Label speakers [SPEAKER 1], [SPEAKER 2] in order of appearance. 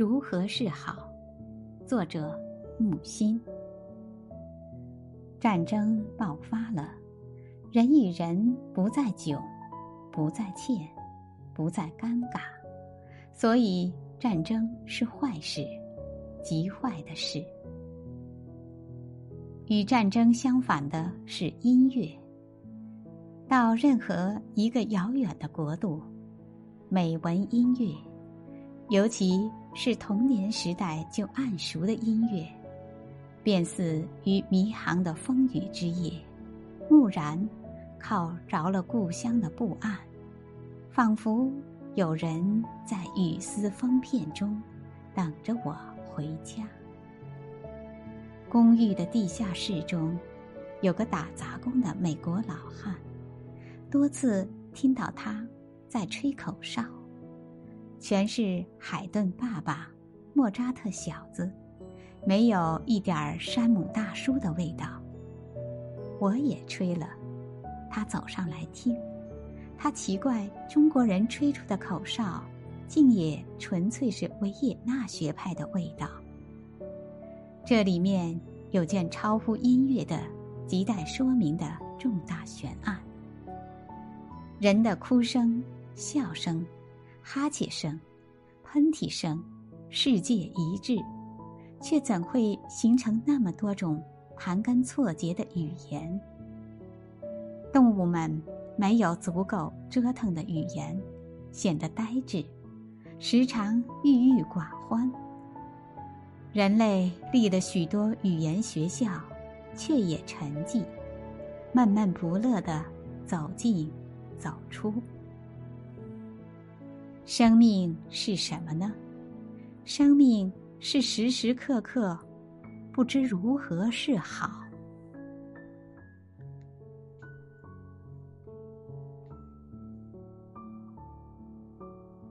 [SPEAKER 1] 如何是好？作者木心。战争爆发了，人与人不再窘，不再欠，不再尴尬，所以战争是坏事，极坏的事。与战争相反的是音乐。到任何一个遥远的国度，美文音乐，尤其是童年时代就暗熟的音乐，便似于迷航的风雨之夜，蓦然靠着了故乡的不安，仿佛有人在雨丝风片中等着我回家。公寓的地下室中，有个打杂工的美国老汉，多次听到他在吹口哨，全是海顿爸爸、莫扎特小子，没有一点儿山姆大叔的味道。我也吹了，他走上来听，他奇怪中国人吹出的口哨，竟也纯粹是维也纳学派的味道。这里面有件超乎音乐的、亟待说明的重大悬案。人的哭声、笑声、哈欠声、喷嚏声，世界一致，却怎会形成那么多种盘根错节的语言？动物们没有足够折腾的语言，显得呆滞，时常郁郁寡欢。人类立了许多语言学校，却也沉寂，闷闷不乐的走进、走出。生命是什么呢？生命是时时刻刻不知如何是好。